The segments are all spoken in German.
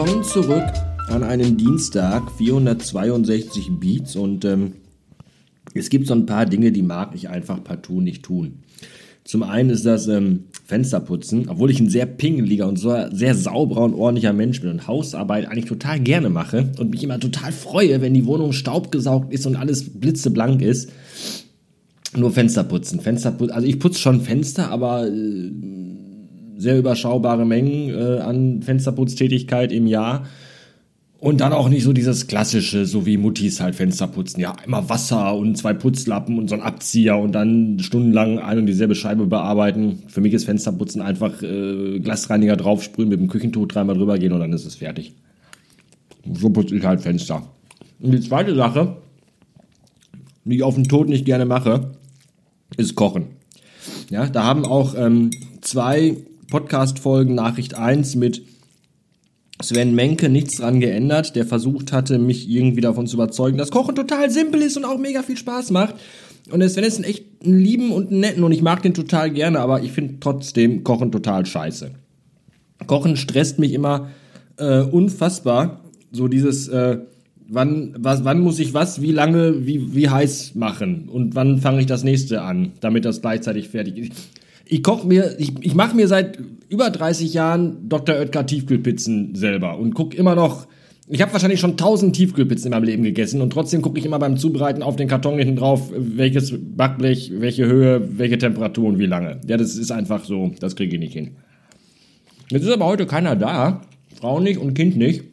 Willkommen zurück an einem Dienstag, 462 Beats und ähm, es gibt so ein paar Dinge, die mag ich einfach partout nicht tun. Zum einen ist das ähm, Fensterputzen, obwohl ich ein sehr pingeliger und so sehr sauberer und ordentlicher Mensch bin und Hausarbeit eigentlich total gerne mache und mich immer total freue, wenn die Wohnung staubgesaugt ist und alles blitzeblank ist. Nur Fensterputzen. Fensterputzen. Also ich putze schon Fenster, aber äh, sehr überschaubare Mengen äh, an Fensterputztätigkeit im Jahr. Und dann auch nicht so dieses klassische, so wie Muttis halt Fenster putzen. Ja, immer Wasser und zwei Putzlappen und so ein Abzieher und dann stundenlang ein und dieselbe Scheibe bearbeiten. Für mich ist Fensterputzen einfach äh, Glasreiniger draufsprühen, mit dem Küchentuch dreimal drüber gehen und dann ist es fertig. So putze ich halt Fenster. Und die zweite Sache, die ich auf den Tod nicht gerne mache, ist Kochen. Ja, da haben auch ähm, zwei Podcast-Folgen Nachricht 1 mit Sven Menke nichts dran geändert, der versucht hatte, mich irgendwie davon zu überzeugen, dass Kochen total simpel ist und auch mega viel Spaß macht. Und Sven ist ein echt ein lieben und einen netten und ich mag den total gerne, aber ich finde trotzdem Kochen total scheiße. Kochen stresst mich immer äh, unfassbar. So dieses, äh, wann, was, wann muss ich was, wie lange, wie, wie heiß machen und wann fange ich das nächste an, damit das gleichzeitig fertig ist ich koche mir, ich, ich mache mir seit über 30 Jahren Dr. Oetker Tiefkühlpizzen selber und gucke immer noch. Ich habe wahrscheinlich schon 1000 Tiefkühlpizzen in meinem Leben gegessen und trotzdem gucke ich immer beim Zubereiten auf den Karton hinten drauf, welches Backblech, welche Höhe, welche Temperatur und wie lange. Ja, das ist einfach so, das kriege ich nicht hin. Jetzt ist aber heute keiner da, Frau nicht und Kind nicht.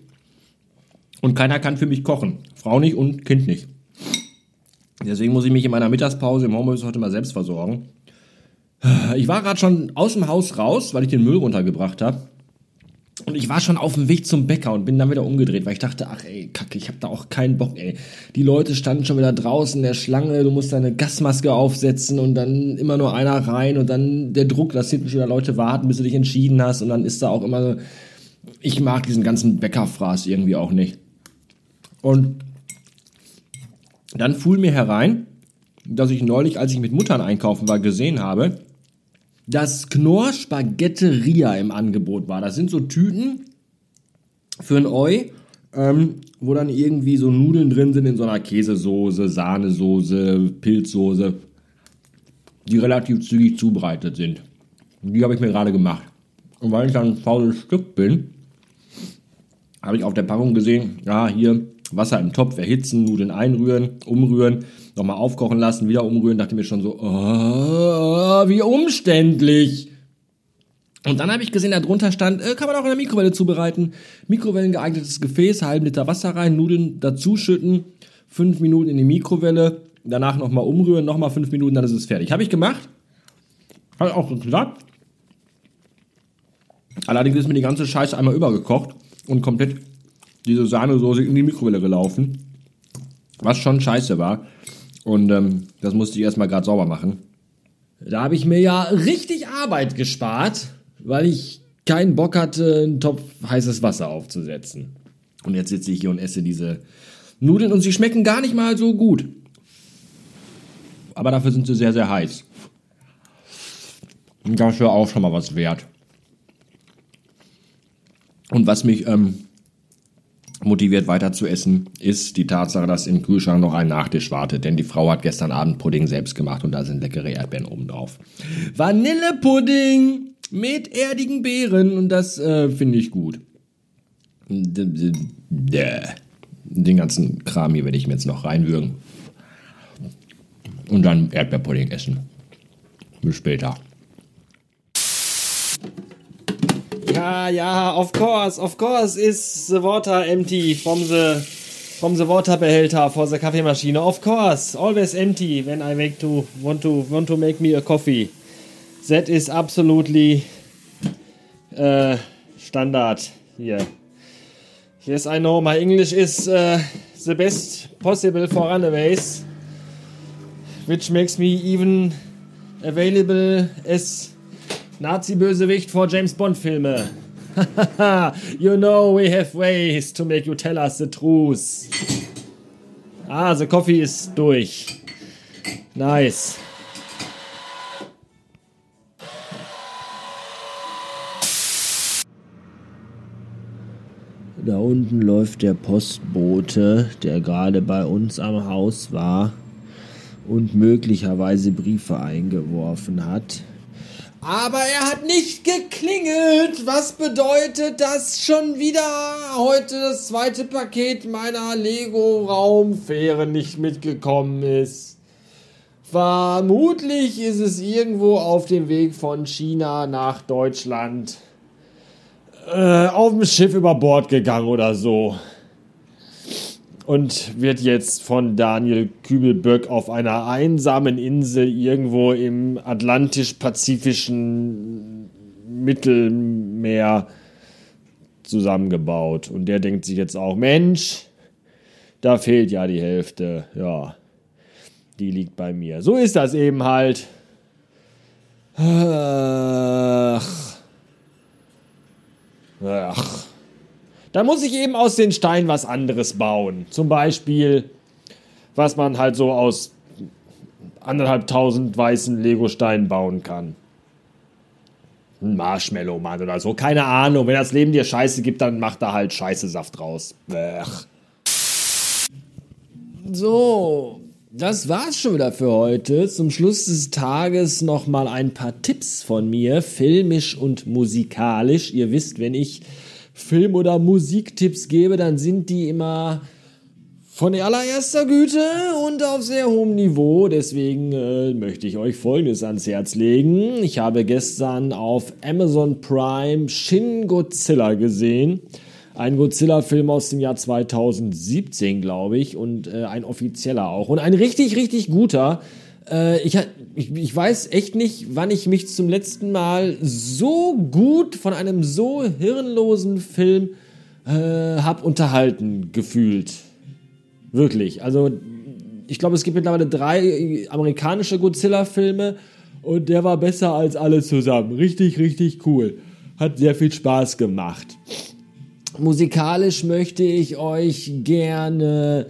Und keiner kann für mich kochen. Frau nicht und Kind nicht. Deswegen muss ich mich in meiner Mittagspause im Homeoffice heute mal selbst versorgen. Ich war gerade schon aus dem Haus raus, weil ich den Müll runtergebracht habe. Und ich war schon auf dem Weg zum Bäcker und bin dann wieder umgedreht, weil ich dachte, ach ey, kacke, ich habe da auch keinen Bock, ey. Die Leute standen schon wieder draußen in der Schlange, du musst deine Gasmaske aufsetzen und dann immer nur einer rein und dann der Druck, dass hinten schon wieder Leute warten, bis du dich entschieden hast und dann ist da auch immer so, ich mag diesen ganzen Bäckerfraß irgendwie auch nicht. Und dann fuhl mir herein, dass ich neulich, als ich mit Muttern einkaufen war, gesehen habe, dass Knorr Spaghetteria im Angebot war. Das sind so Tüten für ein Eu, ähm, wo dann irgendwie so Nudeln drin sind in so einer Käsesoße, Sahnesoße, Pilzsoße, die relativ zügig zubereitet sind. Die habe ich mir gerade gemacht. Und weil ich dann ein faules Stück bin, habe ich auf der Packung gesehen, ja, hier Wasser im Topf erhitzen, Nudeln einrühren, umrühren, nochmal aufkochen lassen, wieder umrühren, dachte mir schon so, oh, wie umständlich. Und dann habe ich gesehen, da drunter stand, äh, kann man auch in der Mikrowelle zubereiten. Mikrowellen geeignetes Gefäß, halben Liter Wasser rein, Nudeln dazuschütten, fünf Minuten in die Mikrowelle, danach nochmal umrühren, nochmal fünf Minuten, dann ist es fertig. Habe ich gemacht. Hat auch geklappt. Allerdings ist mir die ganze Scheiße einmal übergekocht und komplett diese Sahnesoße in die Mikrowelle gelaufen. Was schon scheiße war. Und ähm, das musste ich erstmal gerade sauber machen. Da habe ich mir ja richtig Arbeit gespart, weil ich keinen Bock hatte, einen Topf heißes Wasser aufzusetzen. Und jetzt sitze ich hier und esse diese Nudeln und sie schmecken gar nicht mal so gut. Aber dafür sind sie sehr, sehr heiß. Und dafür auch schon mal was wert. Und was mich ähm, motiviert weiter zu essen, ist die Tatsache, dass im Kühlschrank noch ein Nachtisch wartet, denn die Frau hat gestern Abend Pudding selbst gemacht und da sind leckere Erdbeeren oben drauf. Vanillepudding mit erdigen Beeren und das äh, finde ich gut. Den ganzen Kram hier werde ich mir jetzt noch reinwürgen. Und dann Erdbeerpudding essen. Bis später. Ja, ja, of course, of course is the water empty from the from the water behälter for the Kaffeemaschine. Of course, always empty when I make to want to want to make me a coffee. That is absolutely uh, standard here. Yes, I know my English is uh, the best possible for runaways, which makes me even available as Nazi-Bösewicht vor James Bond-Filme. you know we have ways to make you tell us the truth. Ah, the coffee ist durch. Nice. Da unten läuft der Postbote, der gerade bei uns am Haus war und möglicherweise Briefe eingeworfen hat. Aber er hat nicht geklingelt, was bedeutet, dass schon wieder? Heute das zweite Paket meiner Lego-Raumfähre nicht mitgekommen ist. Vermutlich ist es irgendwo auf dem Weg von China nach Deutschland. Äh, auf dem Schiff über Bord gegangen oder so und wird jetzt von Daniel Kübelböck auf einer einsamen Insel irgendwo im atlantisch-pazifischen Mittelmeer zusammengebaut. Und der denkt sich jetzt auch, Mensch, da fehlt ja die Hälfte. Ja, die liegt bei mir. So ist das eben halt. Ach. Ach. Da muss ich eben aus den Steinen was anderes bauen. Zum Beispiel, was man halt so aus anderthalbtausend weißen Lego-Steinen bauen kann. Ein Marshmallow-Mann oder so. Keine Ahnung. Wenn das Leben dir Scheiße gibt, dann macht da halt Scheißesaft raus. Blech. So, das war's schon wieder für heute. Zum Schluss des Tages nochmal ein paar Tipps von mir, filmisch und musikalisch. Ihr wisst, wenn ich Film- oder Musiktipps gebe, dann sind die immer von allererster Güte und auf sehr hohem Niveau. Deswegen äh, möchte ich euch Folgendes ans Herz legen. Ich habe gestern auf Amazon Prime Shin Godzilla gesehen. Ein Godzilla-Film aus dem Jahr 2017, glaube ich, und äh, ein offizieller auch. Und ein richtig, richtig guter. Äh, ich, ich, ich weiß echt nicht, wann ich mich zum letzten Mal so gut von einem so hirnlosen Film äh, habe unterhalten gefühlt. Wirklich. Also, ich glaube, es gibt mittlerweile drei amerikanische Godzilla-Filme und der war besser als alle zusammen. Richtig, richtig cool. Hat sehr viel Spaß gemacht. Musikalisch möchte ich euch gerne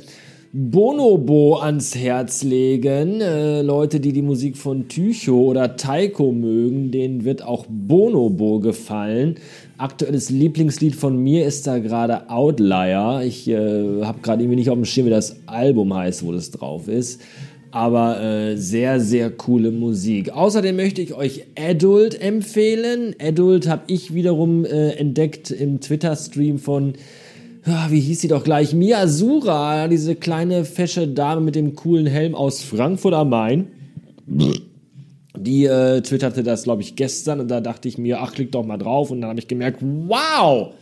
Bonobo ans Herz legen. Äh, Leute, die die Musik von Tycho oder Taiko mögen, denen wird auch Bonobo gefallen. Aktuelles Lieblingslied von mir ist da gerade Outlier. Ich äh, habe gerade irgendwie nicht auf dem Schirm, wie das Album heißt, wo das drauf ist. Aber äh, sehr, sehr coole Musik. Außerdem möchte ich euch Adult empfehlen. Adult habe ich wiederum äh, entdeckt im Twitter-Stream von wie hieß sie doch gleich? Miyazura, diese kleine fesche Dame mit dem coolen Helm aus Frankfurt am Main. Die äh, twitterte das, glaube ich, gestern und da dachte ich mir, ach, klick doch mal drauf und dann habe ich gemerkt, wow,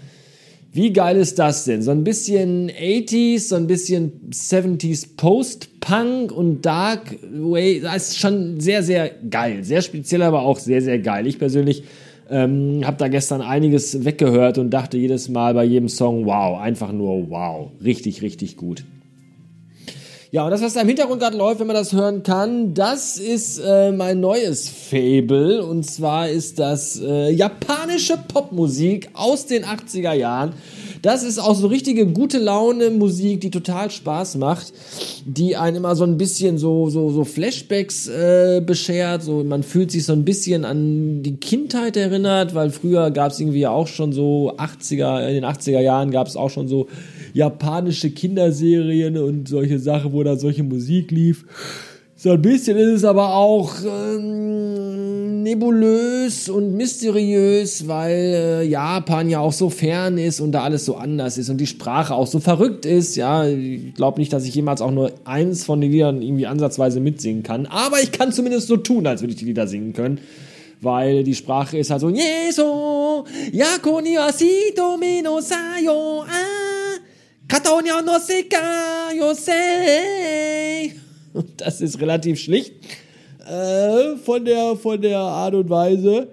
wie geil ist das denn? So ein bisschen 80s, so ein bisschen 70s Post-Punk und Dark Way, das ist schon sehr, sehr geil. Sehr speziell, aber auch sehr, sehr geil. Ich persönlich ähm, hab da gestern einiges weggehört und dachte jedes Mal bei jedem Song, wow, einfach nur wow. Richtig, richtig gut. Ja, und das, was da im Hintergrund gerade läuft, wenn man das hören kann, das ist äh, mein neues Fable. Und zwar ist das äh, japanische Popmusik aus den 80er Jahren. Das ist auch so richtige gute Laune Musik, die total Spaß macht, die einen immer so ein bisschen so, so, so Flashbacks äh, beschert. So, man fühlt sich so ein bisschen an die Kindheit erinnert, weil früher gab es irgendwie auch schon so 80er, in den 80er Jahren gab es auch schon so japanische Kinderserien und solche Sachen, wo da solche Musik lief. So ein bisschen ist es aber auch ähm, nebulös und mysteriös, weil äh, Japan ja auch so fern ist und da alles so anders ist und die Sprache auch so verrückt ist. Ja, ich glaube nicht, dass ich jemals auch nur eins von den Liedern irgendwie ansatzweise mitsingen kann. Aber ich kann zumindest so tun, als würde ich die Lieder singen können. Weil die Sprache ist halt so, Yeso, Yakoni asito mino sayo, ah, Katonya no seka yosei. Das ist relativ schlicht äh, von, der, von der Art und Weise.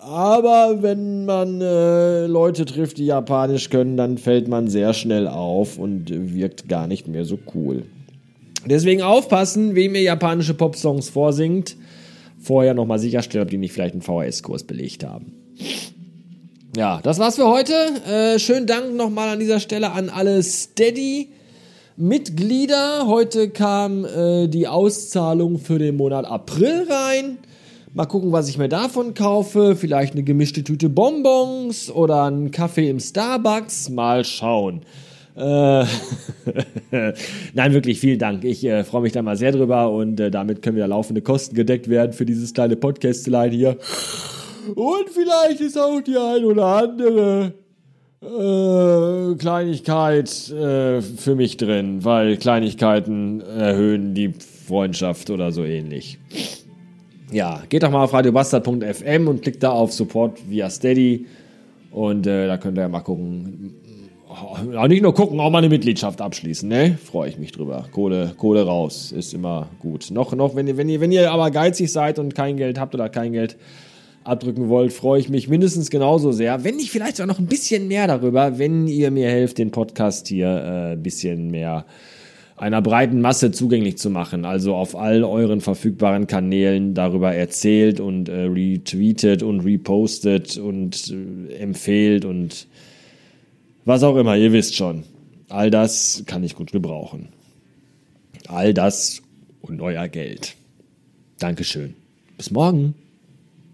Aber wenn man äh, Leute trifft, die Japanisch können, dann fällt man sehr schnell auf und wirkt gar nicht mehr so cool. Deswegen aufpassen, wem ihr japanische Popsongs vorsingt. Vorher nochmal sicherstellen, ob die nicht vielleicht einen VHS-Kurs belegt haben. Ja, das war's für heute. Äh, schönen Dank nochmal an dieser Stelle an alle Steady. Mitglieder. Heute kam äh, die Auszahlung für den Monat April rein. Mal gucken, was ich mir davon kaufe. Vielleicht eine gemischte Tüte Bonbons oder einen Kaffee im Starbucks. Mal schauen. Äh, Nein, wirklich vielen Dank. Ich äh, freue mich da mal sehr drüber und äh, damit können wieder laufende Kosten gedeckt werden für dieses kleine Podcastlein hier. Und vielleicht ist auch die ein oder andere äh, Kleinigkeit äh, für mich drin, weil Kleinigkeiten erhöhen die Freundschaft oder so ähnlich. Ja, geht doch mal auf radiobastard.fm und klickt da auf Support via Steady und äh, da könnt ihr ja mal gucken. Auch nicht nur gucken, auch mal eine Mitgliedschaft abschließen, ne? Freue ich mich drüber. Kohle, Kohle raus, ist immer gut. Noch, noch, wenn ihr, wenn ihr, wenn ihr aber geizig seid und kein Geld habt oder kein Geld abdrücken wollt, freue ich mich mindestens genauso sehr, wenn nicht vielleicht auch noch ein bisschen mehr darüber, wenn ihr mir helft, den Podcast hier äh, ein bisschen mehr einer breiten Masse zugänglich zu machen. Also auf all euren verfügbaren Kanälen darüber erzählt und äh, retweetet und repostet und äh, empfehlt und was auch immer, ihr wisst schon. All das kann ich gut gebrauchen. All das und euer Geld. Dankeschön. Bis morgen.